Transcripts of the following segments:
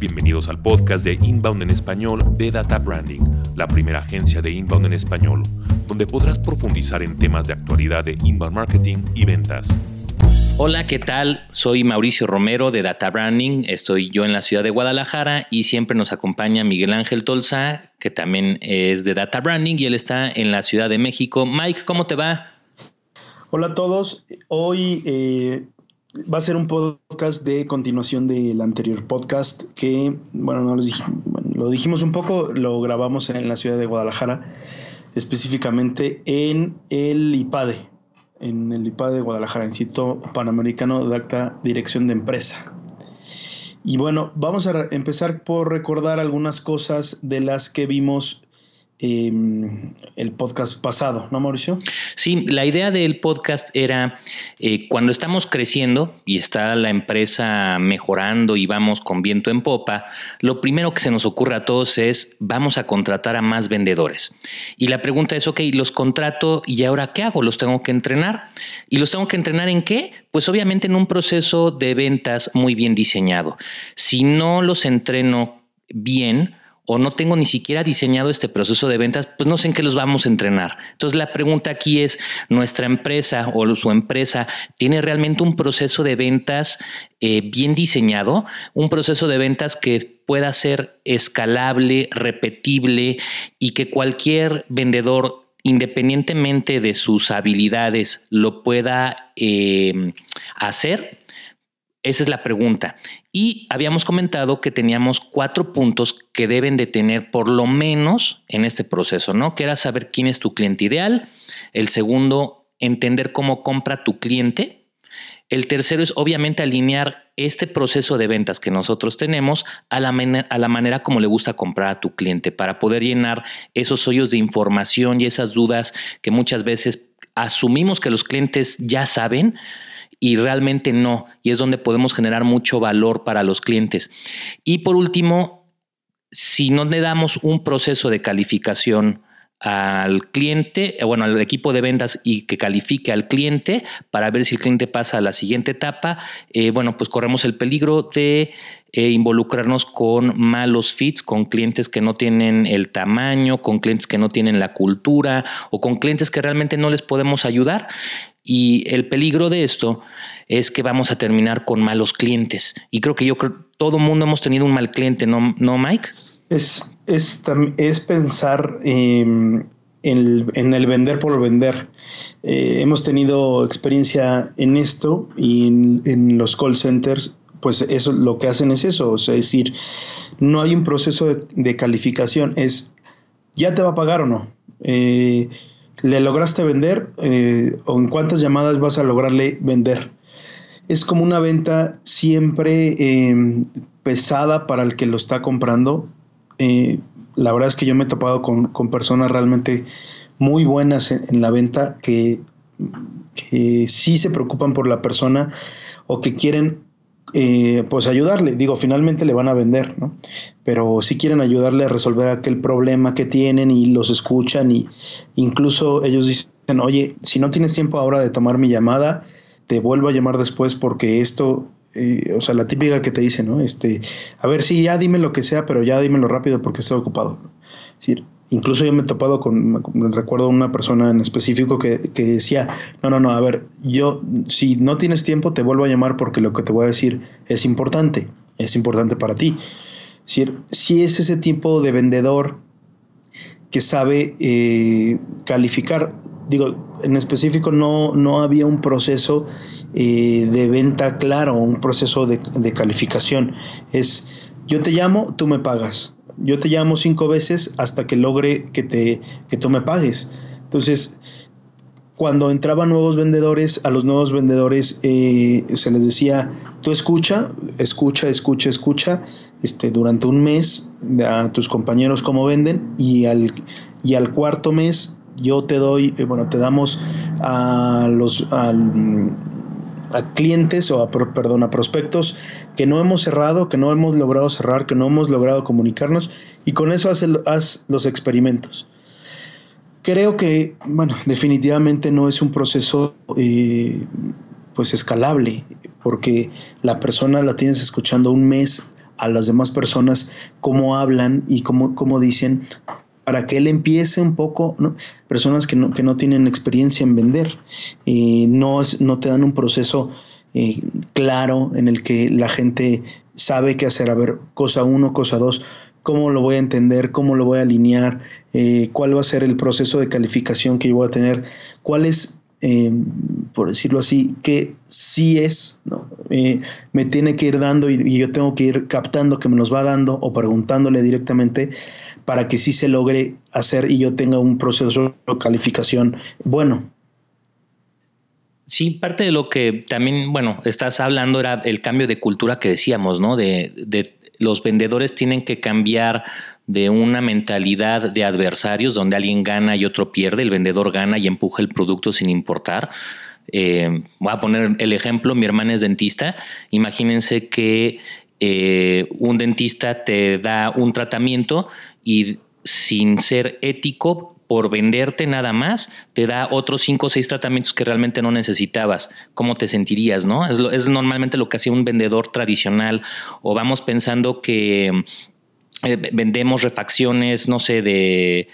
Bienvenidos al podcast de Inbound en español de Data Branding, la primera agencia de Inbound en español, donde podrás profundizar en temas de actualidad de inbound marketing y ventas. Hola, ¿qué tal? Soy Mauricio Romero de Data Branding. Estoy yo en la ciudad de Guadalajara y siempre nos acompaña Miguel Ángel Tolza, que también es de Data Branding y él está en la Ciudad de México. Mike, ¿cómo te va? Hola a todos. Hoy eh, va a ser un podcast de continuación del anterior podcast que, bueno, no lo dijimos un poco, lo grabamos en la ciudad de Guadalajara, específicamente en el IPADE, en el IPADE de Guadalajara, Instituto Panamericano de Acta Dirección de Empresa. Y bueno, vamos a empezar por recordar algunas cosas de las que vimos Em, el podcast pasado, ¿no, Mauricio? Sí, la idea del podcast era eh, cuando estamos creciendo y está la empresa mejorando y vamos con viento en popa, lo primero que se nos ocurre a todos es vamos a contratar a más vendedores. Y la pregunta es, ok, los contrato y ahora qué hago? ¿Los tengo que entrenar? ¿Y los tengo que entrenar en qué? Pues obviamente en un proceso de ventas muy bien diseñado. Si no los entreno bien, o no tengo ni siquiera diseñado este proceso de ventas, pues no sé en qué los vamos a entrenar. Entonces la pregunta aquí es, ¿nuestra empresa o su empresa tiene realmente un proceso de ventas eh, bien diseñado? Un proceso de ventas que pueda ser escalable, repetible y que cualquier vendedor independientemente de sus habilidades, lo pueda eh, hacer? Esa es la pregunta. Y habíamos comentado que teníamos cuatro puntos que deben de tener por lo menos en este proceso, ¿no? Que era saber quién es tu cliente ideal. El segundo, entender cómo compra tu cliente. El tercero es obviamente alinear este proceso de ventas que nosotros tenemos a la, a la, manera como le gusta comprar a tu cliente para poder llenar esos hoyos de información y esas dudas que muchas veces asumimos que los clientes ya saben, y realmente no, y es donde podemos generar mucho valor para los clientes. Y por último, si no le damos un proceso de calificación al cliente, eh, bueno, al equipo de ventas y que califique al cliente para ver si el cliente pasa a la siguiente etapa, eh, bueno, pues corremos el peligro de eh, involucrarnos con malos fits, con clientes que no tienen el tamaño, con clientes que no tienen la cultura o con clientes que realmente no les podemos ayudar. Y el peligro de esto es que vamos a terminar con malos clientes. Y creo que yo creo todo mundo hemos tenido un mal cliente, ¿no, no Mike? Es, es, es pensar em, en, el, vender por vender. Eh, hemos tenido experiencia en esto y en, los call centers, pues eso lo que hacen es eso, es decir, no hay un proceso de, calificación, es ya te va a pagar o no. Eh, ¿Le lograste vender eh, o en cuántas llamadas vas a lograrle vender? Es como una venta siempre em, pesada para el que lo está comprando. Eh, la verdad es que yo me he topado con, personas realmente muy buenas en, la venta que, que sí se preocupan por la persona o que quieren eh, pues ayudarle. Digo, finalmente le van a vender, ¿no? Pero si quieren ayudarle a resolver aquel problema que tienen y los escuchan y incluso ellos dicen, oye, si no tienes tiempo ahora de tomar mi llamada, te vuelvo a llamar después porque esto, eh, o sea, la típica que te dice, ¿no? Este, a ver, sí, ya dime lo que sea, pero ya dímelo rápido porque estoy ocupado. Es decir, Incluso yo me he topado con, recuerdo una persona en específico que, decía, no, no, no, a ver, yo si no tienes tiempo te vuelvo a llamar porque lo que te voy a decir es importante, es importante para ti. Si, si es ese tipo de vendedor que sabe eh, calificar, digo, en específico no, no había un proceso eh, de venta claro, un proceso de, de calificación. Es, yo te llamo, tú me pagas yo te llamo cinco veces hasta que logre que, te, que tú me pagues. Entonces, cuando entraban nuevos vendedores, a los nuevos vendedores eh, se les decía, tú escucha, escucha, escucha, escucha, este, durante un mes a tus compañeros cómo venden y al, y al cuarto mes yo te doy, eh, bueno, te damos a los a clientes o a, perdón, a prospectos que no hemos cerrado, que no hemos logrado cerrar, que no hemos logrado comunicarnos y con eso haz, los experimentos. Creo que, bueno, definitivamente no es un proceso eh, pues escalable, porque la persona la tienes escuchando un mes a las demás personas cómo hablan y cómo, cómo dicen para que él empiece un poco, ¿no? Personas que no, que no tienen experiencia en vender, y no, no te dan un proceso eh, claro en el que la gente sabe qué hacer, a ver, cosa uno, cosa dos, cómo lo voy a entender, cómo lo voy a alinear, eh, cuál va a ser el proceso de calificación que yo voy a tener, cuál es, eh, por decirlo así, que sí es, me tiene que ir dando y, yo tengo que ir captando que me los va dando o preguntándole directamente para que sí se logre hacer y yo tenga un proceso de calificación bueno. Sí, parte de lo que también, bueno, estás hablando era el cambio de cultura que decíamos, ¿no? De, los vendedores tienen que cambiar de una mentalidad de adversarios donde alguien gana y otro pierde, el vendedor gana y empuja el producto sin importar. Eh, voy a poner el ejemplo, mi hermana es dentista, imagínense que eh, un dentista te da un tratamiento y sin ser ético por venderte nada más, te da otros cinco o seis tratamientos que realmente no necesitabas. ¿Cómo te sentirías, no? Es, es normalmente lo que hacía un vendedor tradicional. O vamos pensando que eh, vendemos refacciones, no sé, de,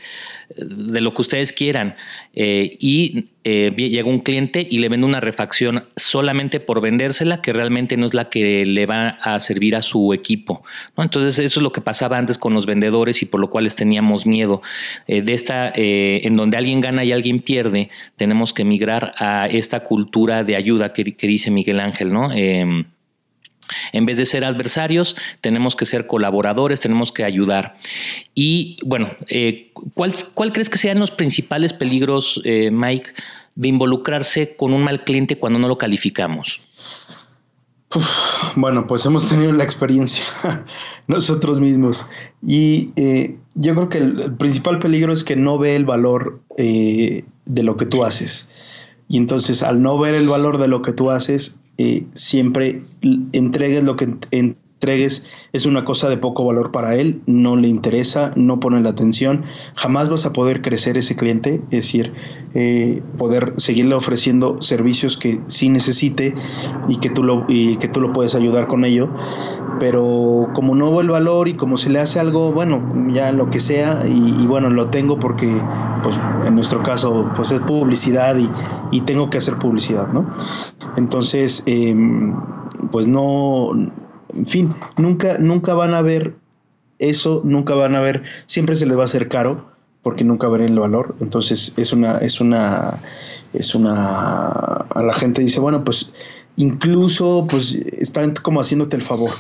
de lo que ustedes quieran. Eh, y eh, llega un cliente y le vende una refacción solamente por vendérsela, que realmente no es la que le va a servir a su equipo. Entonces, eso es lo que pasaba antes con los vendedores y por lo cual teníamos miedo. de esta, en donde alguien gana y alguien pierde, tenemos que migrar a esta cultura de ayuda que, que dice Miguel Ángel, ¿no? En vez de ser adversarios, tenemos que ser colaboradores, tenemos que ayudar. Y bueno, eh, ¿cuál, crees que sean los principales peligros, eh, Mike, de involucrarse con un mal cliente cuando no lo calificamos? bueno, pues hemos tenido la experiencia nosotros mismos. Y eh, yo creo que el, principal peligro es que no ve el valor de lo que tú haces. Y entonces al no ver el valor de lo que tú haces, eh, siempre entregues lo que entregues es una cosa de poco valor para él, no le interesa, no pone la atención, jamás vas a poder crecer ese cliente, es decir, eh, poder seguirle ofreciendo servicios que sí necesite y que tú lo, y que tú lo puedes ayudar con ello, pero como no veo el valor y como se le hace algo, bueno, ya lo que sea, y, bueno, lo tengo porque, pues en nuestro caso, pues es publicidad y, y tengo que hacer publicidad, ¿no? Entonces, em, pues no en fin, nunca, nunca van a ver eso, nunca van a ver, siempre se les va a hacer caro porque nunca verán el valor. Entonces es una, es una, es una, a la gente dice, bueno, pues incluso pues están como haciéndote el favor.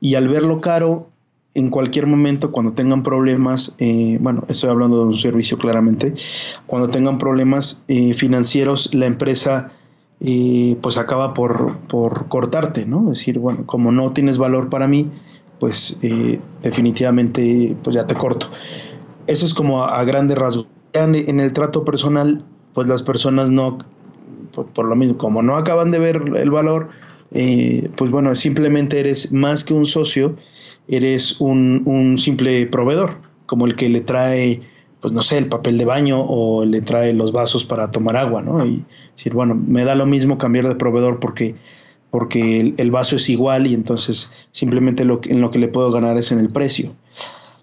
Y al verlo caro, en cualquier momento, cuando tengan problemas, eh, bueno, estoy hablando de un servicio claramente, cuando tengan problemas eh, financieros, la empresa y pues acaba por, por, cortarte, ¿no? Es decir, bueno, como no tienes valor para mí, pues eh, definitivamente pues ya te corto. Eso es como a, grandes rasgos. En, el trato personal, pues las personas no, por, lo mismo, como no acaban de ver el valor, eh, pues bueno, simplemente eres más que un socio, eres un, un simple proveedor, como el que le trae, pues no sé, el papel de baño o le trae los vasos para tomar agua, ¿no? Decir, bueno, me da lo mismo cambiar de proveedor porque, porque el, vaso es igual y entonces simplemente lo, en lo que le puedo ganar es en el precio.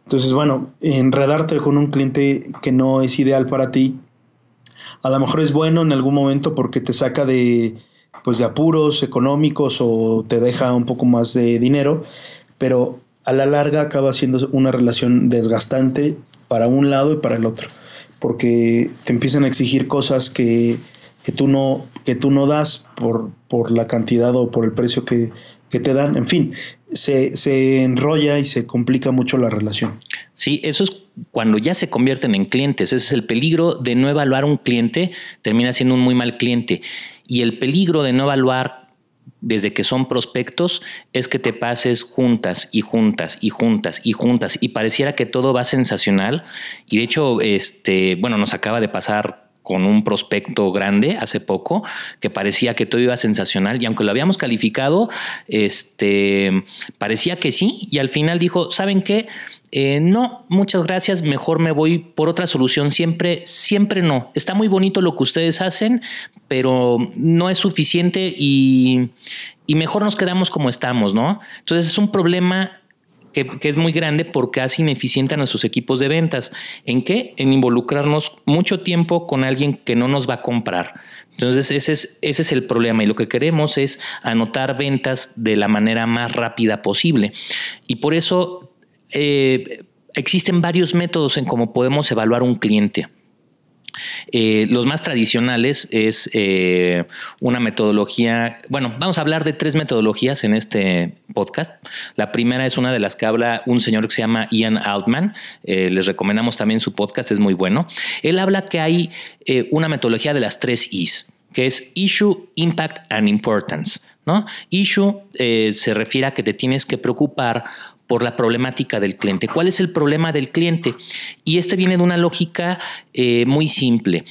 Entonces, bueno, enredarte con un cliente que no es ideal para ti, a lo mejor es bueno en algún momento porque te saca de, pues, de apuros económicos o te deja un poco más de dinero, pero a la larga acaba siendo una relación desgastante para un lado y para el otro, porque te empiezan a exigir cosas que que tú no, que tú no das por, por la cantidad o por el precio que, te dan. En fin, se, se, enrolla y se complica mucho la relación. Sí, eso es cuando ya se convierten en clientes. Ese es el peligro de no evaluar un cliente, termina siendo un muy mal cliente. Y el peligro de no evaluar desde que son prospectos es que te pases juntas y juntas y juntas y juntas y pareciera que todo va sensacional y de hecho este bueno nos acaba de pasar con un prospecto grande hace poco que parecía que todo iba sensacional y aunque lo habíamos calificado, este, parecía que sí y al final dijo, ¿saben qué? Eh, no, muchas gracias, mejor me voy por otra solución. Siempre, siempre no. Está muy bonito lo que ustedes hacen, pero no es suficiente y, y mejor nos quedamos como estamos, ¿no? Entonces es un problema que, es muy grande porque hace ineficiente a nuestros equipos de ventas. ¿En qué? En involucrarnos mucho tiempo con alguien que no nos va a comprar. Entonces, ese es, ese es el problema y lo que queremos es anotar ventas de la manera más rápida posible. Y por eso eh, existen varios métodos en cómo podemos evaluar un cliente. Eh, los más tradicionales es eh, una metodología, bueno, vamos a hablar de tres metodologías en este podcast. La primera es una de las que habla un señor que se llama Ian Altman. Eh, les recomendamos también su podcast, es muy bueno. Él habla que hay una metodología de las tres Is, que es Issue, Impact and Importance. ¿no? Issue se refiere a que te tienes que preocupar por la problemática del cliente. ¿Cuál es el problema del cliente? Y este viene de una lógica eh, muy simple.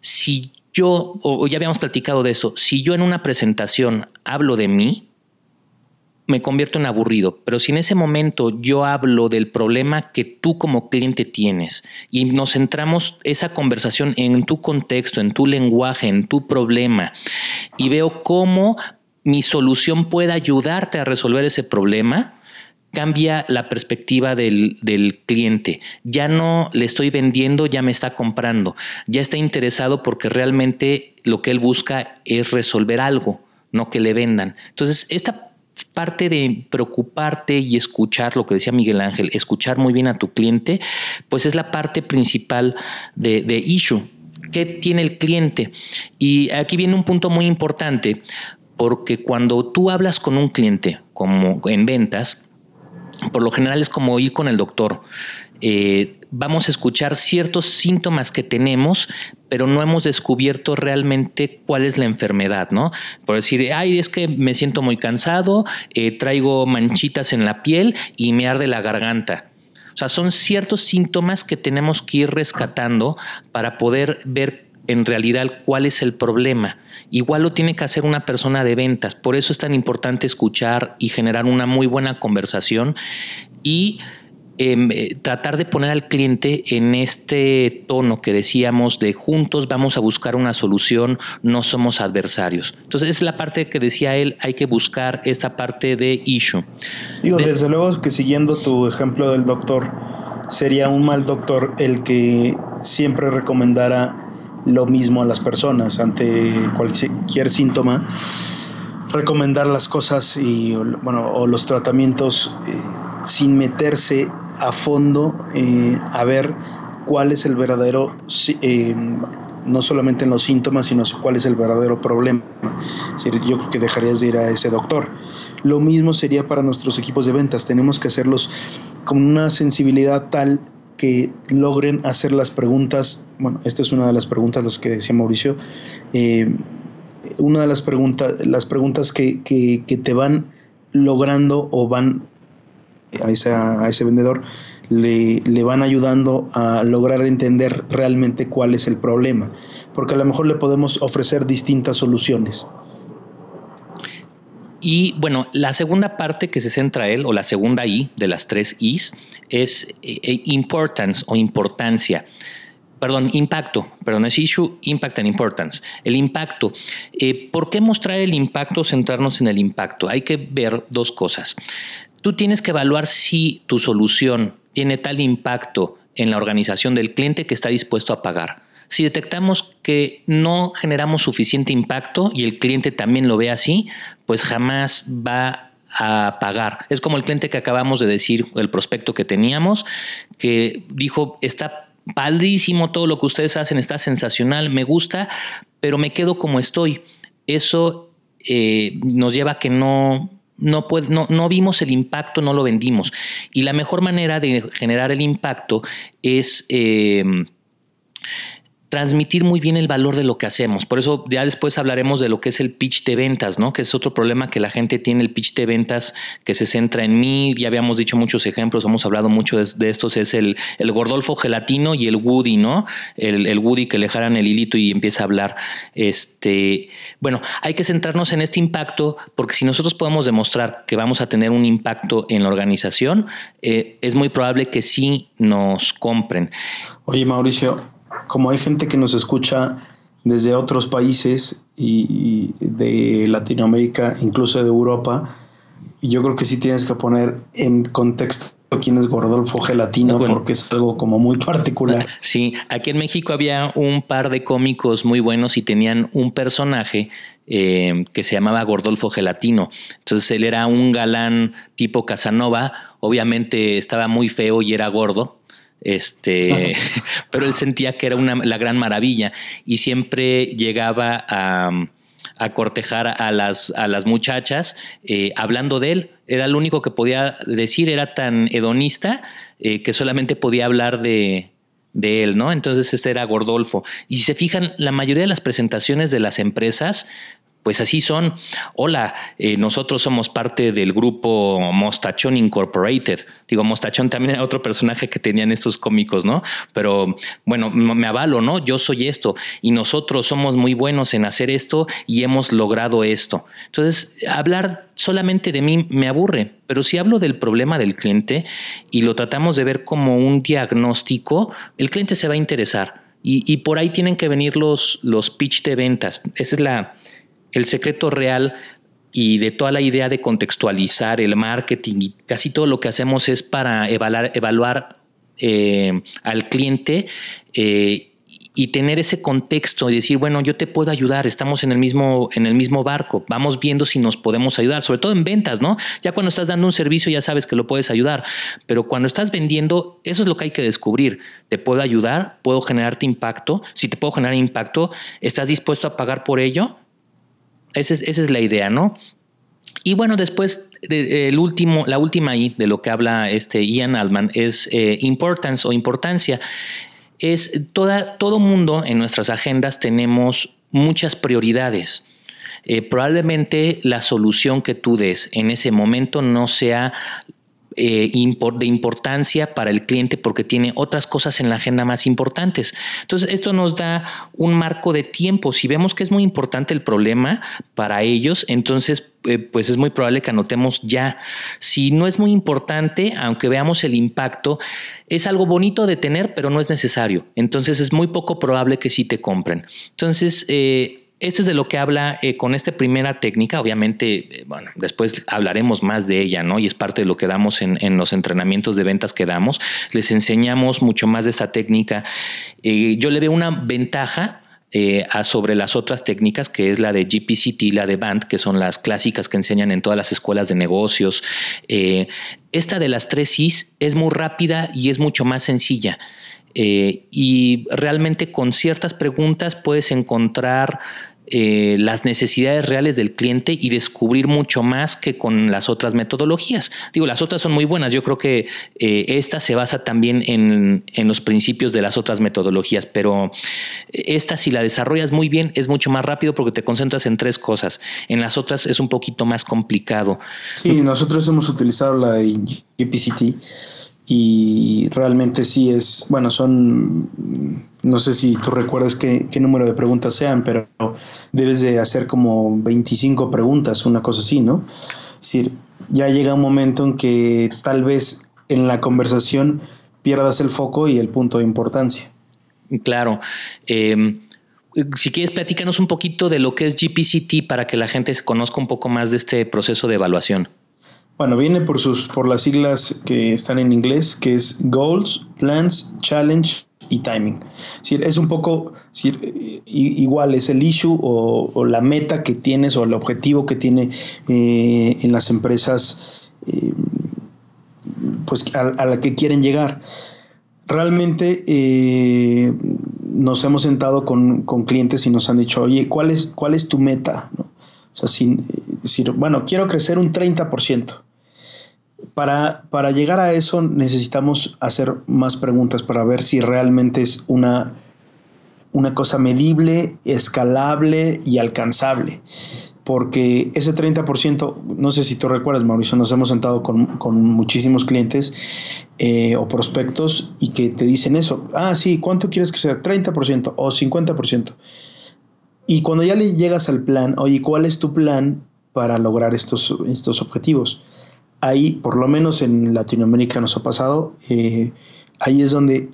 Si yo, o ya habíamos platicado de eso, si yo en una presentación hablo de mí, me convierto en aburrido, pero si en ese momento yo hablo del problema que tú como cliente tienes y nos centramos esa conversación en tu contexto, en tu lenguaje, en tu problema y veo cómo mi solución puede ayudarte a resolver ese problema, cambia la perspectiva del, cliente. Ya no le estoy vendiendo, ya me está comprando. Ya está interesado porque realmente lo que él busca es resolver algo, no que le vendan. Entonces, esta parte de preocuparte y escuchar lo que decía Miguel Ángel, escuchar muy bien a tu cliente, pues es la parte principal de, de issue. ¿Qué tiene el cliente? Y aquí viene un punto muy importante, porque cuando tú hablas con un cliente, como en ventas, por lo general es como ir con el doctor. Eh, vamos a escuchar ciertos síntomas que tenemos, pero no hemos descubierto realmente cuál es la enfermedad, ¿no? Por decir, ay, es que me siento muy cansado, eh, traigo manchitas en la piel y me arde la garganta. O sea, son ciertos síntomas que tenemos que ir rescatando para poder ver en realidad cuál es el problema. Igual lo tiene que hacer una persona de ventas, por eso es tan importante escuchar y generar una muy buena conversación y em, eh, tratar de poner al cliente en este tono que decíamos de juntos vamos a buscar una solución, no somos adversarios. Entonces es la parte que decía él, hay que buscar esta parte de issue. Digo, desde luego que siguiendo tu ejemplo del doctor, sería un mal doctor el que siempre recomendara lo mismo a las personas ante cualquier síntoma, recomendar las cosas y bueno, o los tratamientos eh, sin meterse a fondo eh, a ver cuál es el verdadero, eh, no solamente en los síntomas, sino cuál es el verdadero problema. Es decir, yo creo que dejarías de ir a ese doctor. Lo mismo sería para nuestros equipos de ventas. Tenemos que hacerlos con una sensibilidad tal que logren hacer las preguntas. Bueno, esta es una de las preguntas las que decía Mauricio. Eh, una de las preguntas, las preguntas que, te van logrando o van a, a ese vendedor, le, le, van ayudando a lograr entender realmente cuál es el problema. Porque a lo mejor le podemos ofrecer distintas soluciones. Y bueno, la segunda parte que se centra él, o la segunda I de las tres Is, es eh, eh, importance o importancia. Perdón, impacto, perdón, es issue, impact and importance. El impacto. Eh, ¿Por qué mostrar el impacto, centrarnos en el impacto? Hay que ver dos cosas. Tú tienes que evaluar si tu solución tiene tal impacto en la organización del cliente que está dispuesto a pagar. Si detectamos que no generamos suficiente impacto y el cliente también lo ve así, pues jamás va a pagar. Es como el cliente que acabamos de decir, el prospecto que teníamos, que dijo, está padrísimo todo lo que ustedes hacen, está sensacional, me gusta, pero me quedo como estoy. Eso eh, nos lleva a que no, no, no, no, vimos el impacto, no lo vendimos. Y la mejor manera de generar el impacto es... Eh, transmitir muy bien el valor de lo que hacemos. Por eso ya después hablaremos de lo que es el pitch de ventas, ¿no? Que es otro problema que la gente tiene, el pitch de ventas que se centra en mí. Ya habíamos dicho muchos ejemplos, hemos hablado mucho de, estos, es el, el, gordolfo gelatino y el Woody, ¿no? El, el, Woody que le jalan el hilito y empieza a hablar. Este, bueno, hay que centrarnos en este impacto porque si nosotros podemos demostrar que vamos a tener un impacto en la organización, eh, es muy probable que sí nos compren. Oye, Mauricio, como hay gente que nos escucha desde otros países y, de Latinoamérica, incluso de Europa, yo creo que sí tienes que poner en contexto quién es Gordolfo Gelatino porque es algo como muy particular. Sí, aquí en México había un par de cómicos muy buenos y tenían un personaje eh, que se llamaba Gordolfo Gelatino. Entonces él era un galán tipo Casanova, obviamente estaba muy feo y era gordo. Este, pero él sentía que era una, la gran maravilla y siempre llegaba a, cortejar a las, a las muchachas eh, hablando de él. Era lo único que podía decir, era tan hedonista eh, que solamente podía hablar de, de él, ¿no? Entonces este era Gordolfo. Y si se fijan, la mayoría de las presentaciones de las empresas pues así son. Hola, eh, nosotros somos parte del grupo Mostachón Incorporated. Digo, Mostachón también era otro personaje que tenían estos cómicos, ¿no? Pero bueno, me avalo, ¿no? Yo soy esto y nosotros somos muy buenos en hacer esto y hemos logrado esto. Entonces, hablar solamente de mí me aburre, pero si hablo del problema del cliente y lo tratamos de ver como un diagnóstico, el cliente se va a interesar. Y, y por ahí tienen que venir los, los pitch de ventas. Esa es la, el secreto real y de toda la idea de contextualizar el marketing y casi todo lo que hacemos es para evaluar, eh, al cliente eh, y tener ese contexto y decir, bueno, yo te puedo ayudar, estamos en el mismo, en el mismo barco, vamos viendo si nos podemos ayudar, sobre todo en ventas, ¿no? Ya cuando estás dando un servicio ya sabes que lo puedes ayudar, pero cuando estás vendiendo, eso es lo que hay que descubrir. ¿Te puedo ayudar? ¿Puedo generarte impacto? Si te puedo generar impacto, ¿estás dispuesto a pagar por ello? Esa es, la idea, ¿no? Y bueno, después el último, la última I de lo que habla este Ian Altman es eh, importance o importancia. Es toda, todo mundo en nuestras agendas tenemos muchas prioridades. Eh, probablemente la solución que tú des en ese momento no sea eh, de importancia para el cliente porque tiene otras cosas en la agenda más importantes. Entonces, esto nos da un marco de tiempo. Si vemos que es muy importante el problema para ellos, entonces, eh, pues es muy probable que anotemos ya. Si no es muy importante, aunque veamos el impacto, es algo bonito de tener, pero no es necesario. Entonces, es muy poco probable que sí te compren. Entonces, eh, este es de lo que habla eh, con esta primera técnica. Obviamente, eh, bueno, después hablaremos más de ella, ¿no? Y es parte de lo que damos en, los entrenamientos de ventas que damos. Les enseñamos mucho más de esta técnica. Eh, yo le veo una ventaja a sobre las otras técnicas, que es la de GPCT la de BAND, que son las clásicas que enseñan en todas las escuelas de negocios. esta de las tres Cs es muy rápida y es mucho más sencilla. Y realmente con ciertas preguntas puedes encontrar eh, las necesidades reales del cliente y descubrir mucho más que con las otras metodologías. Digo, las otras son muy buenas. Yo creo que eh, esta se basa también en, en, los principios de las otras metodologías, pero esta si la desarrollas muy bien es mucho más rápido porque te concentras en tres cosas. En las otras es un poquito más complicado. Sí, nosotros hemos utilizado la GPCT y realmente sí es, bueno, son, no sé si tú recuerdas qué, número de preguntas sean, pero debes de hacer como 25 preguntas, una cosa así, ¿no? Es decir, ya llega un momento en que tal vez en la conversación pierdas el foco y el punto de importancia. Claro. Em, si quieres, platícanos un poquito de lo que es GPCT para que la gente conozca un poco más de este proceso de evaluación. Bueno, viene por sus por las siglas que están en inglés, que es Goals, Plans, Challenge y Timing. Es, un poco igual, es el issue o, la meta que tienes o el objetivo que tiene eh, en las empresas eh, pues a, la que quieren llegar. Realmente eh, nos hemos sentado con, clientes y nos han dicho, oye, ¿cuál es, cuál es tu meta? O sea, sin decir, bueno, quiero crecer un 30%. Para, para llegar a eso necesitamos hacer más preguntas para ver si realmente es una, una cosa medible, escalable y alcanzable. Porque ese 30%, no sé si tú recuerdas, Mauricio, nos hemos sentado con, muchísimos clientes eh, o prospectos y que te dicen eso. Ah, sí, ¿cuánto quieres que sea? 30% o 50%. Y cuando ya le llegas al plan, oye, ¿cuál es tu plan para lograr estos, estos objetivos? ahí, por lo menos en Latinoamérica nos ha pasado, eh, ahí es donde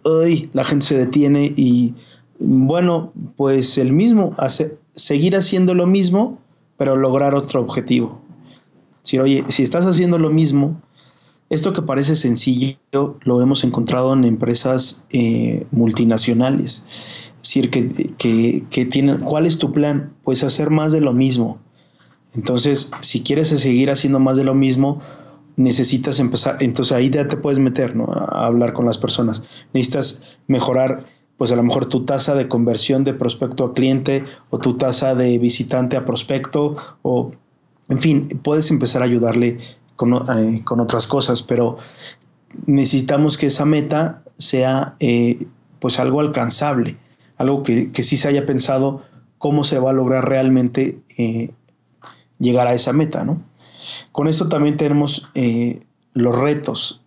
la gente se detiene y, bueno, pues el mismo, hace, seguir haciendo lo mismo, pero lograr otro objetivo. Si, oye, si estás haciendo lo mismo, esto que parece sencillo lo hemos encontrado en empresas eh, multinacionales. Es decir, que, que, tienen, ¿cuál es tu plan? Pues hacer más de lo mismo. Entonces, si quieres seguir haciendo más de lo mismo, necesitas empezar, entonces ahí ya te puedes meter, ¿no? A hablar con las personas. Necesitas mejorar, pues a lo mejor tu tasa de conversión de prospecto a cliente o tu tasa de visitante a prospecto o, en fin, puedes empezar a ayudarle eh, con, otras cosas, pero necesitamos que esa meta sea eh, pues algo alcanzable, algo que, sí se haya pensado cómo se va a lograr realmente eh, llegar a esa meta, ¿no? Con esto también tenemos los retos,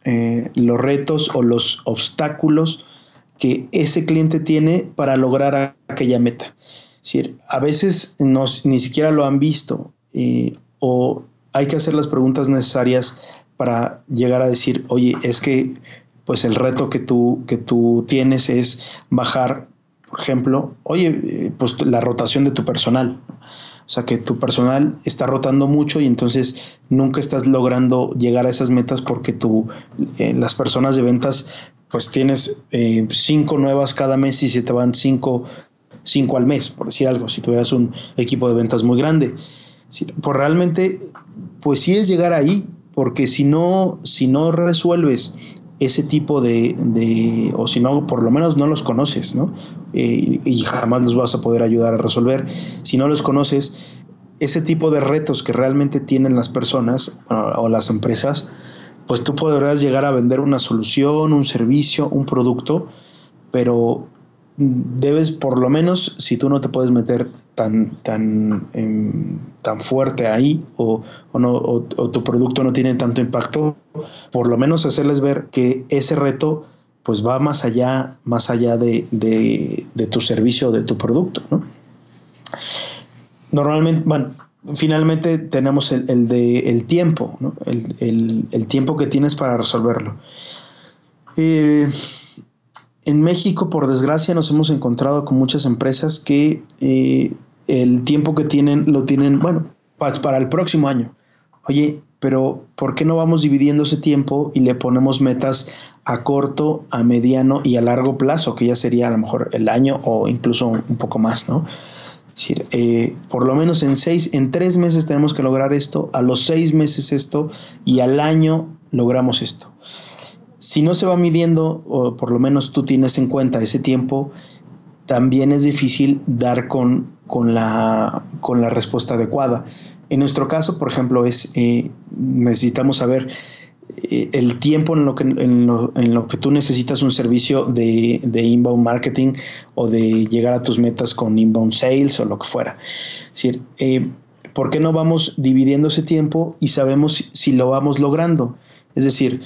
los retos o los obstáculos que ese cliente tiene para lograr aquella meta. a veces ni siquiera lo han visto o hay que hacer las preguntas necesarias para llegar a decir, oye, es que pues el reto que tú, que tú tienes es bajar, por ejemplo, oye, eh, pues la rotación de tu personal. O sea, que tu personal está rotando mucho y entonces nunca estás logrando llegar a esas metas porque tú, eh, las personas de ventas, pues tienes eh, cinco nuevas cada mes y se te van cinco, cinco al mes, por decir algo, si tuvieras un equipo de ventas muy grande. Pues realmente, pues sí es llegar ahí, porque si no, si no resuelves ese tipo de, o si no, por lo menos no los conoces, ¿no? Eh, y jamás los vas a poder ayudar a resolver. Si no los conoces, ese tipo de retos que realmente tienen las personas o las empresas, pues tú podrás llegar a vender una solución, un servicio, un producto, pero debes por lo menos, si tú no te puedes meter tan, tan, em, tan fuerte ahí o, no, o, tu producto no tiene tanto impacto, por lo menos hacerles ver que ese reto pues va más allá, más allá de, de, tu servicio o de tu producto. Normalmente, bueno, finalmente tenemos el, de, el tiempo, el, el, tiempo que tienes para resolverlo. Eh, en México, por desgracia, nos hemos encontrado con muchas empresas que eh, el tiempo que tienen lo tienen, bueno, para el próximo año. Oye, pero ¿por qué no vamos dividiendo ese tiempo y le ponemos metas a corto, a mediano y a largo plazo, que ya sería a lo mejor el año o incluso un poco más, ¿no? Es decir, eh, por lo menos en seis, en tres meses tenemos que lograr esto, a los seis meses esto y al año logramos esto si no se va midiendo, o por lo menos tú tienes en cuenta ese tiempo, también es difícil dar con, con, la, con la respuesta adecuada. En nuestro caso, por ejemplo, es eh, necesitamos saber eh, el tiempo en lo, que, en, lo, que tú necesitas un servicio de, inbound marketing o de llegar a tus metas con inbound sales o lo que fuera. Es decir, eh, ¿por qué no vamos dividiendo ese tiempo y sabemos si lo vamos logrando? Es decir,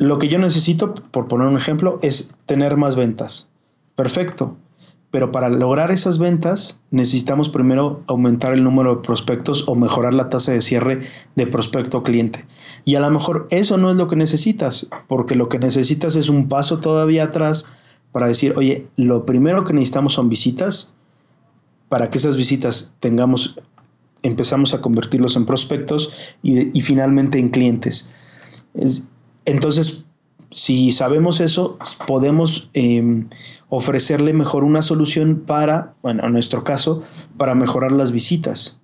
lo que yo necesito, por poner un ejemplo, es tener más ventas. Perfecto. Pero para lograr esas ventas necesitamos primero aumentar el número de prospectos o mejorar la tasa de cierre de prospecto cliente. Y a lo mejor eso no es lo que necesitas, porque lo que necesitas es un paso todavía atrás para decir, oye, lo primero que necesitamos son visitas, para que esas visitas tengamos, empezamos a convertirlos en prospectos y, finalmente en clientes. Es, entonces, si sabemos eso, podemos em, ofrecerle mejor una solución para, bueno, en nuestro caso, para mejorar las visitas.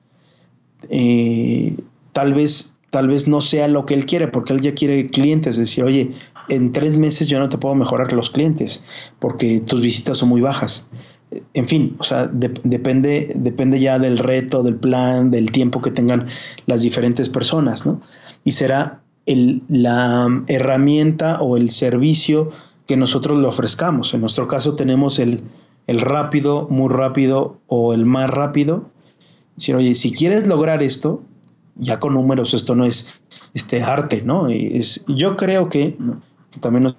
Eh, tal vez, tal vez no sea lo que él quiere, porque él ya quiere clientes. Es decir, oye, en tres meses yo no te puedo mejorar los clientes, porque tus visitas son muy bajas. En fin, o sea, depende, depende ya del reto, del plan, del tiempo que tengan las diferentes personas, ¿no? Y será la herramienta o el servicio que nosotros le ofrezcamos. En nuestro caso tenemos el, rápido, muy rápido o el más rápido. Si, oye, si quieres lograr esto, ya con números, esto no es este arte, ¿no? Es, yo creo que, también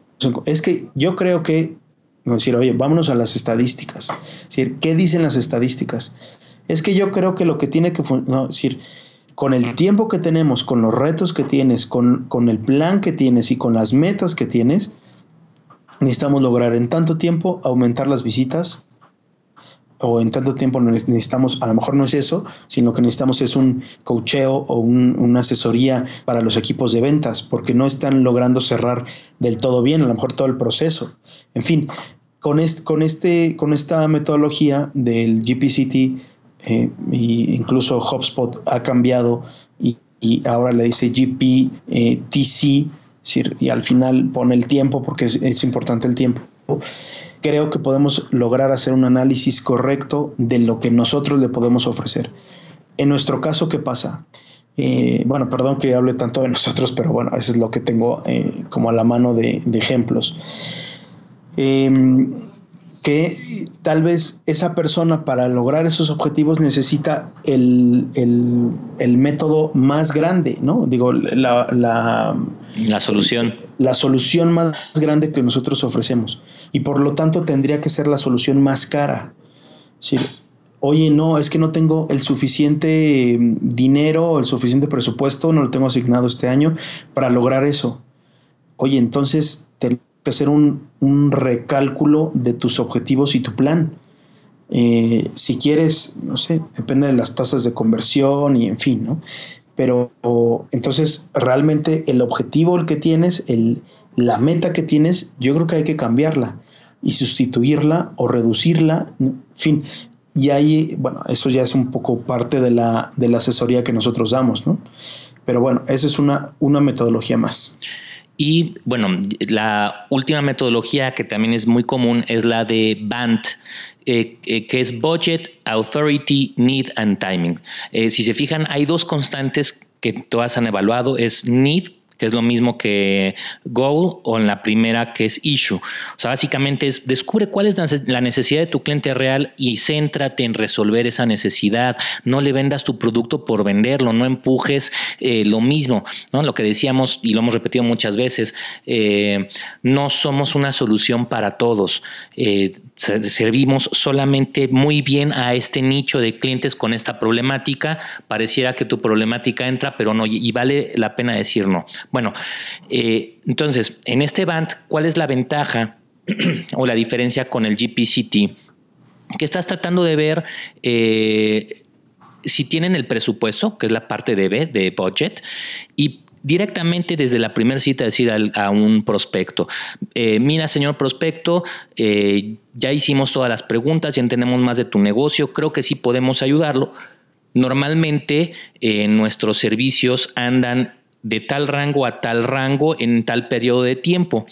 es que yo creo que, decir, oye, vámonos a las estadísticas. Es decir, ¿qué dicen las estadísticas? Es que yo creo que lo que tiene que, no, decir, con el tiempo que tenemos, con los retos que tienes, con, con el plan que tienes y con las metas que tienes, necesitamos lograr en tanto tiempo aumentar las visitas o en tanto tiempo necesitamos, a lo mejor no es eso, sino que necesitamos es un cocheo o una asesoría para los equipos de ventas, porque no están logrando cerrar del todo bien, a lo mejor todo el proceso. En fin, con, este, con, con esta metodología del GPCT, eh, incluso HubSpot ha cambiado y, ahora le dice GPTC, y al final pone el tiempo porque es importante el tiempo creo que podemos lograr hacer un análisis correcto de lo que nosotros le podemos ofrecer. En nuestro caso, ¿qué pasa? Eh, bueno, perdón que hable tanto de nosotros, pero bueno, eso es lo que tengo eh, como a la mano de, ejemplos. Em, que tal vez esa persona para lograr esos objetivos necesita el, método más grande, ¿no? Digo, la, la solución. La solución más grande que nosotros ofrecemos y por lo tanto tendría que ser la solución más cara. oye, no, es que no tengo el suficiente mm, dinero, el suficiente presupuesto, no lo tengo asignado este año para lograr eso. Oye, entonces que hacer un, recálculo de tus objetivos y tu plan. Eh, si quieres, no sé, depende de las tasas de conversión y en fin, ¿no? Pero entonces realmente el objetivo el que tienes, el, la meta que tienes, yo creo que hay que cambiarla y sustituirla o reducirla, en fin. Y ahí, bueno, eso ya es un poco parte de la, de asesoría que nosotros damos, ¿no? Pero bueno, esa es una, una metodología más. Y bueno, la última metodología que también es muy común es la de BANT, eh, eh, que es Budget, Authority, Need and Timing. Eh, si se fijan, hay dos constantes que todas han evaluado, es Need que es lo mismo que goal, o en la primera que es issue. O sea, básicamente es descubre cuál es la necesidad de tu cliente real y céntrate en resolver esa necesidad. No le vendas tu producto por venderlo, no empujes eh, lo mismo. ¿no? Lo que decíamos y lo hemos repetido muchas veces, eh, no somos una solución para todos. Eh, servimos solamente muy bien a este nicho de clientes con esta problemática. Pareciera que tu problemática entra, pero no, y vale la pena decir no. Bueno, eh, entonces, en este band, ¿cuál es la ventaja o la diferencia con el GPCT? Que estás tratando de ver eh, si tienen el presupuesto, que es la parte de B, de budget, y directamente desde la primera cita decir a un prospecto, eh, mira señor prospecto, ya hicimos todas las preguntas, ya entendemos más de tu negocio, creo que sí podemos ayudarlo. Normalmente nuestros servicios andan de tal rango a tal rango en tal periodo de tiempo.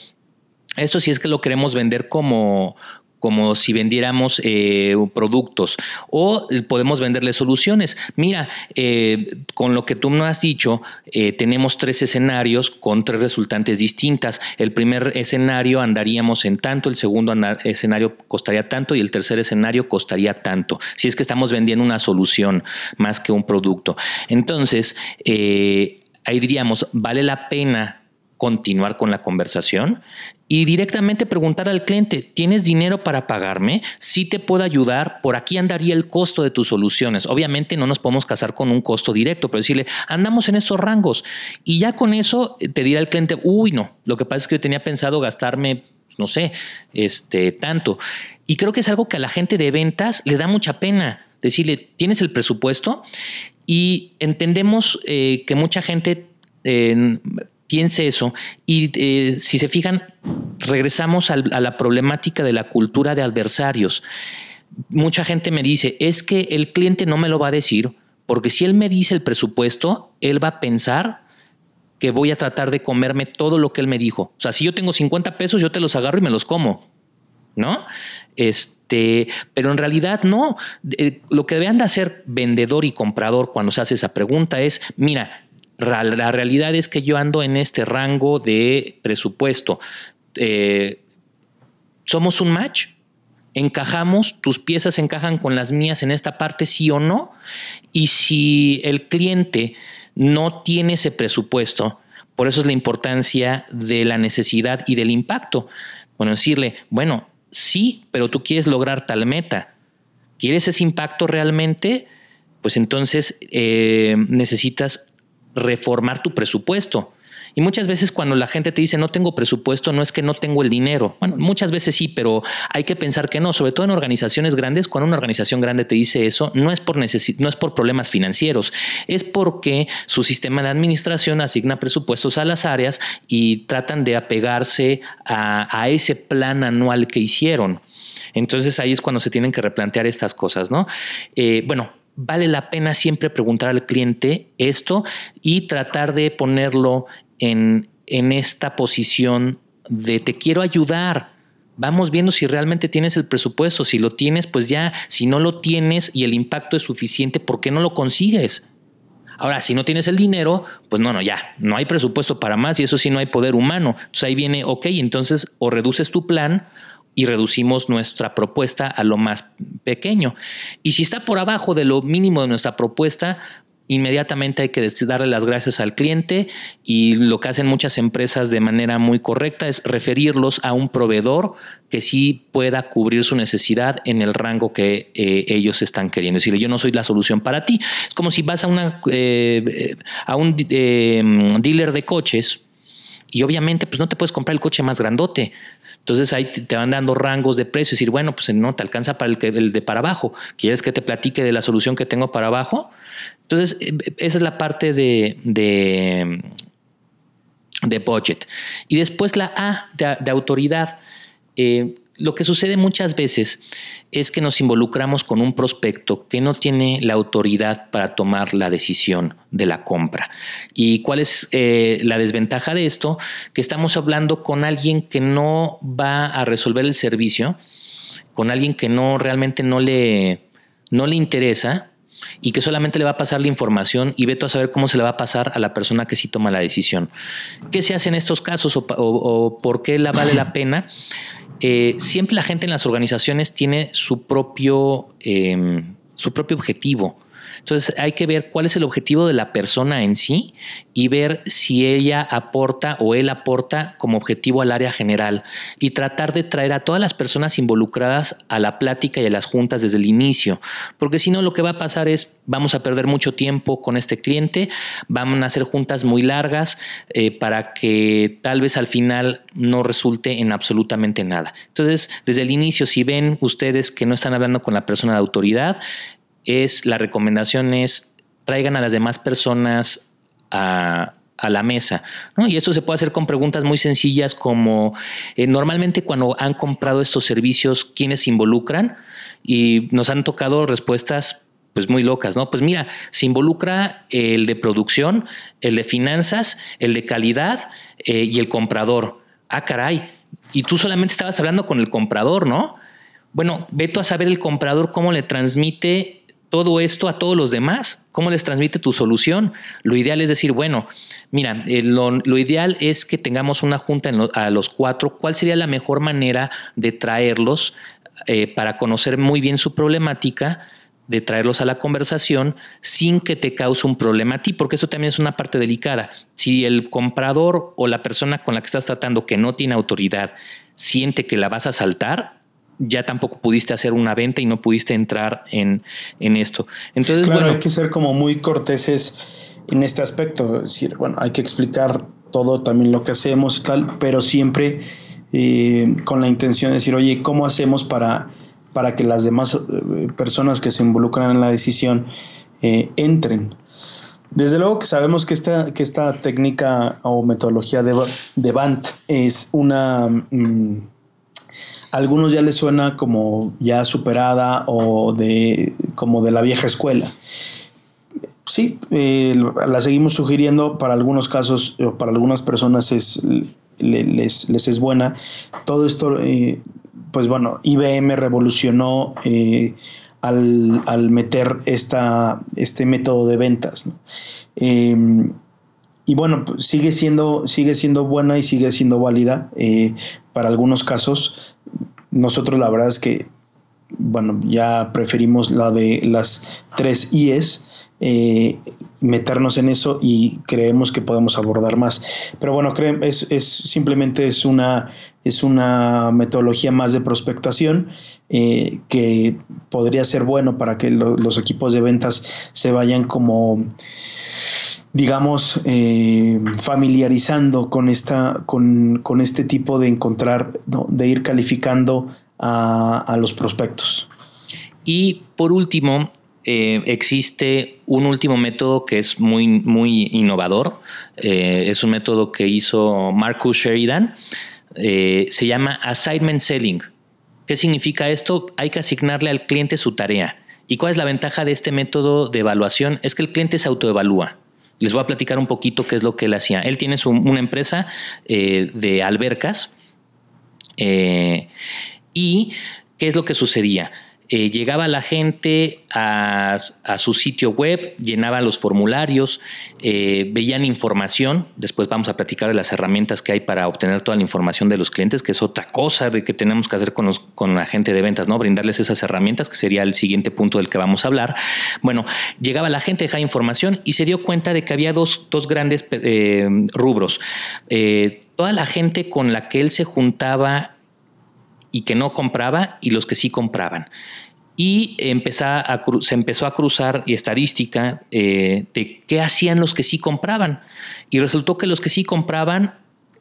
Esto sí es que lo queremos vender como, como si vendiéramos eh, productos o podemos venderle soluciones. Mira, eh, con lo que tú nos has dicho, eh, tenemos tres escenarios con tres resultantes distintas. El primer escenario andaríamos en tanto, el segundo escenario costaría tanto y el tercer escenario costaría tanto. Si es que estamos vendiendo una solución más que un producto. Entonces, ahí diríamos, ¿vale la pena continuar con la conversación? Y directamente preguntar al cliente, ¿tienes dinero para pagarme? Si te puedo ayudar, por aquí andaría el costo de tus soluciones. Obviamente no nos podemos casar con un costo directo, pero decirle, andamos en estos rangos. Y ya con eso eh, te dirá el cliente, uy, no, lo que pasa es que yo tenía pensado gastarme, no sé, este, tanto. Y creo que es algo que a la gente de ventas le da mucha pena. Decirle, ¿tienes el presupuesto? Y entendemos eh, que mucha gente eh, piense eso y eh, si se fijan, regresamos a la problemática de la cultura de adversarios. Mucha gente me dice, es que el cliente no me lo va a decir, porque si él me dice el presupuesto, él va a pensar que voy a tratar de comerme todo lo que él me dijo. O sea, si yo tengo 50 pesos, yo te los agarro y me los como. ¿No? Este, pero en realidad no. Eh, lo que deben de hacer vendedor y comprador cuando se hace esa pregunta es, mira, la realidad es que yo ando en este rango de presupuesto. Eh, ¿Somos un match? ¿Encajamos? ¿Tus piezas encajan con las mías en esta parte, sí o no? Y si el cliente no tiene ese presupuesto, por eso es la importancia de la necesidad y del impacto. Bueno, decirle, bueno, Sí, pero tú quieres lograr tal meta. ¿Quieres ese impacto realmente? Pues entonces eh, necesitas reformar tu presupuesto. Y muchas veces cuando la gente te dice no tengo presupuesto, no es que no tengo el dinero. Bueno, muchas veces sí, pero hay que pensar que no, sobre todo en organizaciones grandes, cuando una organización grande te dice eso, no es por, no es por problemas financieros, es porque su sistema de administración asigna presupuestos a las áreas y tratan de apegarse a, a ese plan anual que hicieron. Entonces ahí es cuando se tienen que replantear estas cosas, ¿no? Eh, bueno, vale la pena siempre preguntar al cliente esto y tratar de ponerlo en, en esta posición de te quiero ayudar. Vamos viendo si realmente tienes el presupuesto. Si lo tienes, pues ya. Si no lo tienes y el impacto es suficiente, ¿por qué no lo consigues? Ahora, si no tienes el dinero, pues no, no, ya, no hay presupuesto para más y eso sí no hay poder humano. Entonces ahí viene, ok, entonces o reduces tu plan y reducimos nuestra propuesta a lo más pequeño. Y si está por abajo de lo mínimo de nuestra propuesta, inmediatamente hay que darle las gracias al cliente y lo que hacen muchas empresas de manera muy correcta es referirlos a un proveedor que sí pueda cubrir su necesidad en el rango que eh, ellos están queriendo. Decirle, yo no soy la solución para ti. Es como si vas a, una, eh, a un eh, dealer de coches y obviamente pues no te puedes comprar el coche más grandote. Entonces ahí te van dando rangos de precio y decir, bueno, pues no te alcanza para el, que, el de para abajo. ¿Quieres que te platique de la solución que tengo para abajo? Entonces, eh, esa es la parte de, de, de budget. Y después la A de, autoridad. Eh, lo que sucede muchas veces es que nos involucramos con un prospecto que no tiene la autoridad para tomar la decisión de la compra. ¿Y cuál es eh, la desventaja de esto? Que estamos hablando con alguien que no va a resolver el servicio, con alguien que no realmente no le, no le interesa y que solamente le va a pasar la información y veto a saber cómo se le va a pasar a la persona que sí toma la decisión. ¿Qué se hace en estos casos o por qué la vale la pena? Eh, siempre la gente en las organizaciones tiene su propio, em, su propio objetivo. Entonces hay que ver cuál es el objetivo de la persona en sí y ver si ella aporta o él aporta como objetivo al área general y tratar de traer a todas las personas involucradas a la plática y a las juntas desde el inicio, porque si no lo que va a pasar es vamos a perder mucho tiempo con este cliente, vamos a hacer juntas muy largas eh, para que tal vez al final no resulte en absolutamente nada. Entonces, desde el inicio, si ven ustedes que no están hablando con la persona de autoridad, es la recomendación es traigan a las demás personas a, la mesa. Y esto se puede hacer con preguntas muy sencillas como eh, normalmente cuando han comprado estos servicios, ¿quiénes se involucran? Y nos han tocado respuestas pues muy locas, ¿no? Pues mira, se involucra el de producción, el de finanzas, el de calidad eh, y el comprador. Ah, caray. Y tú solamente estabas hablando con el comprador, ¿no? Bueno, ve tú a saber el comprador cómo le transmite todo esto a todos los demás? ¿Cómo les transmite tu solución? Lo ideal es decir, bueno, mira, eh, lo, ideal es que tengamos una junta a los cuatro. ¿Cuál sería la mejor manera de traerlos eh, para conocer muy bien su problemática? de traerlos a la conversación sin que te cause un problema a ti, porque eso también es una parte delicada. Si el comprador o la persona con la que estás tratando que no tiene autoridad siente que la vas a saltar, ya tampoco pudiste hacer una venta y no pudiste entrar en, esto. Entonces, bueno, hay que ser como muy corteses en este aspecto. Es decir, bueno, hay que explicar todo también lo que hacemos y tal, pero siempre eh, con la intención de decir, oye, ¿cómo hacemos para, para que las demás eh, personas que se involucran en la decisión eh, entren? Desde luego que sabemos que esta, que esta técnica o metodología de, de BANT es una... Mm, algunos ya les suena como ya superada o de como de la vieja escuela. Sí, eh, la seguimos sugiriendo para algunos casos para algunas personas es, les, es buena. Todo esto, eh, pues bueno, IBM revolucionó eh, al, meter esta, este método de ventas. Em, y bueno, pues sigue siendo, sigue siendo buena y sigue siendo válida para algunos casos nosotros la verdad es que, bueno, ya preferimos la de las tres IES, eh, meternos en eso y creemos que podemos abordar más. Pero bueno, es, es simplemente es una, es una metodología más de prospectación eh, que podría ser bueno para que los equipos de ventas se vayan como digamos, eh, familiarizando con, esta, con, con, este tipo de encontrar, de ir calificando a, a, los prospectos. Y por último, eh, existe un último método que es muy, muy innovador. Eh, es un método que hizo Marcus Sheridan. Se llama Assignment Selling. ¿Qué significa esto? Hay que asignarle al cliente su tarea. ¿Y cuál es la ventaja de este método de evaluación? Es que el cliente se autoevalúa. Les voy a platicar un poquito qué es lo que él hacía. Él tiene una empresa eh, de albercas eh, y qué es lo que sucedía. Eh, llegaba la gente a, su sitio web, llenaba los formularios, eh, veían información. Después vamos a platicar de las herramientas que hay para obtener toda la información de los clientes, que es otra cosa de que tenemos que hacer con, la gente de ventas, ¿no? Brindarles esas herramientas, que sería el siguiente punto del que vamos a hablar. Bueno, llegaba la gente, dejaba información y se dio cuenta de que había dos, dos grandes eh, rubros. toda la gente con la que él se juntaba y que no compraba y los que sí compraban. Y a, se empezó a cruzar y estadística eh, de qué hacían los que sí compraban. Y resultó que los que sí compraban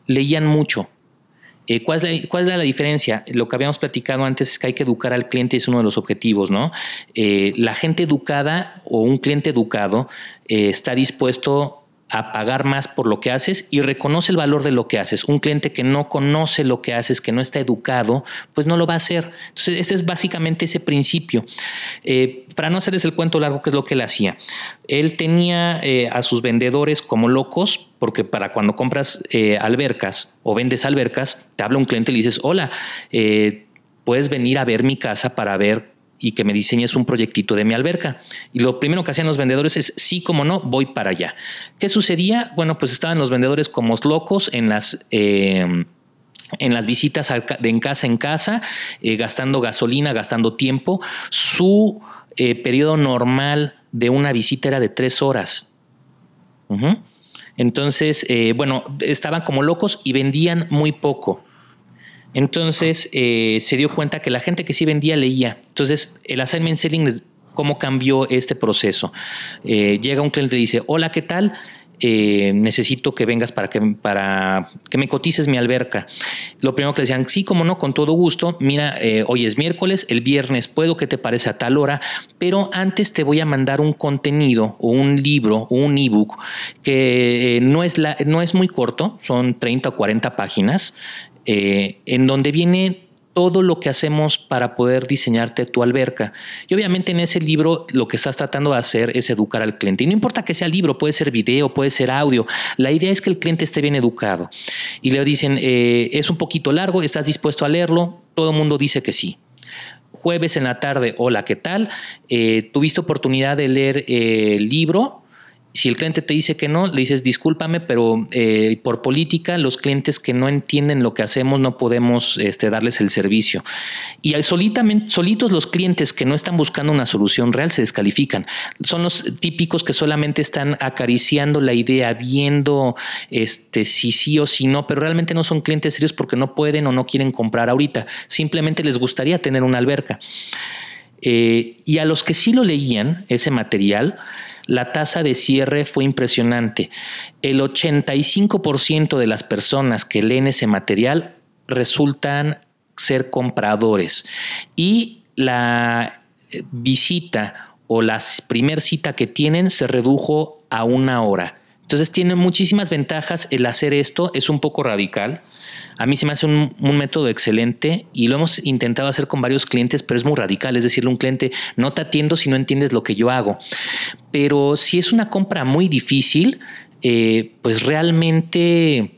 leían mucho. Eh, ¿cuál, es la, ¿Cuál es la diferencia? Lo que habíamos platicado antes es que hay que educar al cliente, es uno de los objetivos, ¿no? Eh, la gente educada o un cliente educado está dispuesto a pagar más por lo que haces y reconoce el valor de lo que haces. Un cliente que no conoce lo que haces, que no está educado, pues no lo va a hacer. Entonces, ese es básicamente ese principio. Eh, para no hacerles el cuento largo, ¿qué es lo que él hacía? Él tenía eh, a sus vendedores como locos, porque para cuando compras eh, albercas o vendes albercas, te habla un cliente y le dices, hola, puedes venir a ver mi casa para ver y que me diseñes un proyectito de mi alberca. Y lo primero que hacían los vendedores es, sí, como no, voy para allá. ¿Qué sucedía? Bueno, pues estaban los vendedores como locos en las... Eh, en las visitas de en casa en casa, eh, gastando gasolina, gastando tiempo. Su eh, periodo normal de una visita era de tres horas. Entonces, bueno, estaban como locos y vendían muy poco. Entonces eh, se dio cuenta que la gente que sí vendía leía. Entonces el assignment selling, ¿cómo cambió este proceso? Eh, llega un cliente y dice, hola, ¿qué tal? Eh, necesito que vengas para que, para que me cotices mi alberca. Lo primero que decían, sí, como no, con todo gusto. Mira, hoy es miércoles, el viernes puedo, que te parece a tal hora? Pero antes te voy a mandar un contenido o un libro o un ebook que no, es la, no es muy corto, son 30 o 40 páginas. Eh, en donde viene todo lo que hacemos para poder diseñarte tu alberca. Y obviamente en ese libro lo que estás tratando de hacer es educar al cliente. Y no importa que sea libro, puede ser video, puede ser audio. La idea es que el cliente esté bien educado. Y le dicen, eh, es un poquito largo, ¿estás dispuesto a leerlo? Todo el mundo dice que sí jueves en la tarde, hola, ¿qué tal? Eh, ¿Tuviste oportunidad de leer el libro? Si el cliente te dice que no, le dices discúlpame, pero eh, por política los clientes que no entienden lo que hacemos no podemos este, darles el servicio. Y solitamente, solitos los clientes que no están buscando una solución real se descalifican. Son los típicos que solamente están acariciando la idea, viendo este, si sí o si no, pero realmente no son clientes serios porque no pueden o no quieren comprar ahorita. Simplemente les gustaría tener una alberca. Eh, y a los que sí lo leían, ese material, la tasa de cierre fue impresionante. El 85% de las personas que leen ese material resultan ser compradores y la eh, visita o la primer cita que tienen se redujo a una hora. Entonces tiene muchísimas ventajas el hacer esto, es un poco radical, a mí se me hace un, método excelente y lo hemos intentado hacer con varios clientes, pero es muy radical. Es decirle un cliente, no te atiendo si no entiendes lo que yo hago. Pero si es una compra muy difícil, eh, pues realmente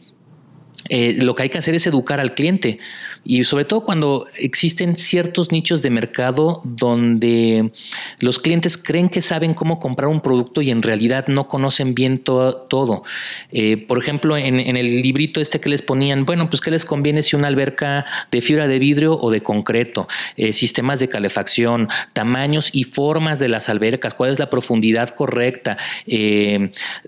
eh, lo que hay que hacer es educar al cliente y sobre todo cuando existen ciertos nichos de mercado donde los clientes creen que saben cómo comprar un producto y en realidad no conocen bien todo. Eh, por ejemplo, en, el librito este que les ponían, bueno, pues qué les conviene si una alberca de fibra de vidrio o de concreto, eh, sistemas de calefacción, tamaños y formas de las albercas, cuál es la profundidad correcta,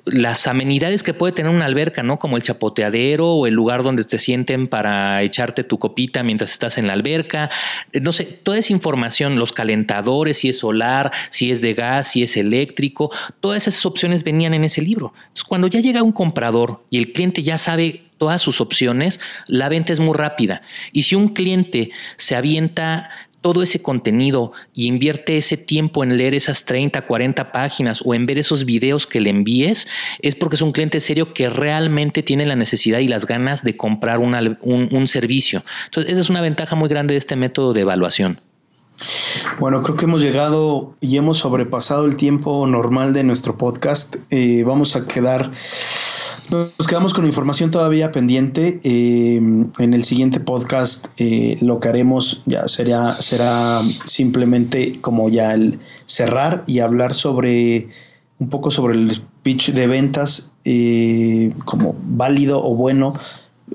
las amenidades que puede tener una alberca, ¿no? Como el chapoteadero o el lugar donde te sienten para echarte tu copita mientras estás en la alberca. Eh, no sé, toda esa información, los calentadores, si es solar, si es de gas, si es eléctrico, todas esas opciones venían en ese libro. cuando ya llega un comprador y el cliente ya sabe todas sus opciones, la venta es muy rápida. Y si un cliente se avienta todo ese contenido y invierte ese tiempo en leer esas 30, 40 páginas o en ver esos videos que le envíes, es porque es un cliente serio que realmente tiene la necesidad y las ganas de comprar un, un servicio. Entonces, esa es una ventaja muy grande de este método de evaluación. Bueno, creo que hemos llegado y hemos sobrepasado el tiempo normal de nuestro podcast. Eh, vamos a quedar, nos quedamos con información todavía pendiente. Eh, en el siguiente podcast eh, lo que haremos ya será, será simplemente como ya el cerrar y hablar sobre un poco sobre el pitch de ventas como válido o bueno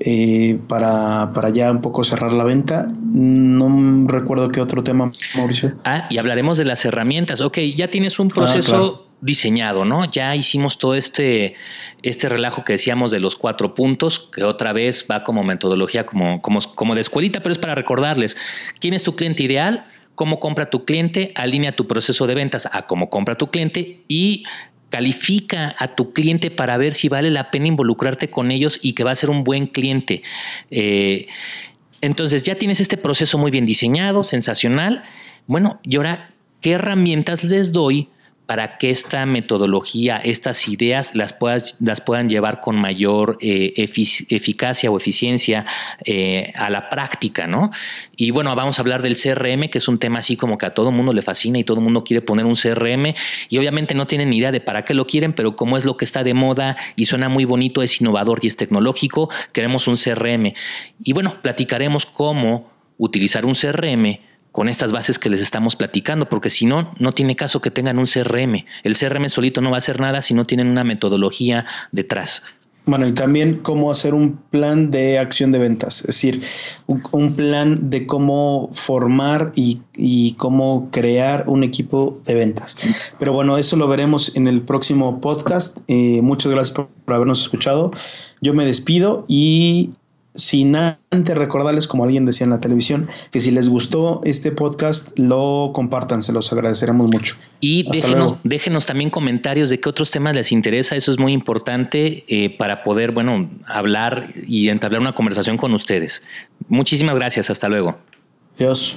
eh, para, para, ya un poco cerrar la venta. No recuerdo qué otro tema, Mauricio. Ah, y hablaremos de las herramientas. Ok, ya tienes un ah, proceso diseñado, ¿no? Ya hicimos todo este, este relajo que decíamos de los cuatro puntos, que otra vez va como metodología, como, como, como de escuelita, pero es para recordarles quién es tu cliente ideal, cómo compra tu cliente, alinea tu proceso de ventas a cómo compra tu cliente y califica a tu cliente para ver si vale la pena involucrarte con ellos y que va a ser un buen cliente. Eh, entonces ya tienes este proceso muy bien diseñado, sensacional. Bueno, y ahora, ¿qué herramientas les doy para que esta metodología, estas ideas las, puedas, las puedan llevar con mayor eh, eficacia o eficiencia eh, a la práctica, ¿no? Y bueno, vamos a hablar del CRM, que es un tema así como que a todo mundo le fascina y todo mundo quiere poner un CRM y obviamente no tienen ni idea de para qué lo quieren, pero como es lo que está de moda y suena muy bonito, es innovador y es tecnológico, queremos un CRM. Y bueno, platicaremos cómo utilizar un CRM con estas bases que les estamos platicando, porque si no, no tiene caso que tengan un CRM. El CRM solito no va a hacer nada si no tienen una metodología detrás. Bueno, y también cómo hacer un plan de acción de ventas, es decir, un, plan de cómo formar y, cómo crear un equipo de ventas. Pero bueno, eso lo veremos en el próximo podcast. Eh, muchas gracias por habernos escuchado. Yo me despido y sin antes recordarles, como alguien decía en la televisión, que si les gustó este podcast, lo compartan, se los agradeceremos mucho. Y déjenos, déjenos, también comentarios de qué otros temas les interesa, eso es muy importante eh, para poder, bueno, hablar y entablar una conversación con ustedes. Muchísimas gracias, hasta luego. Adiós.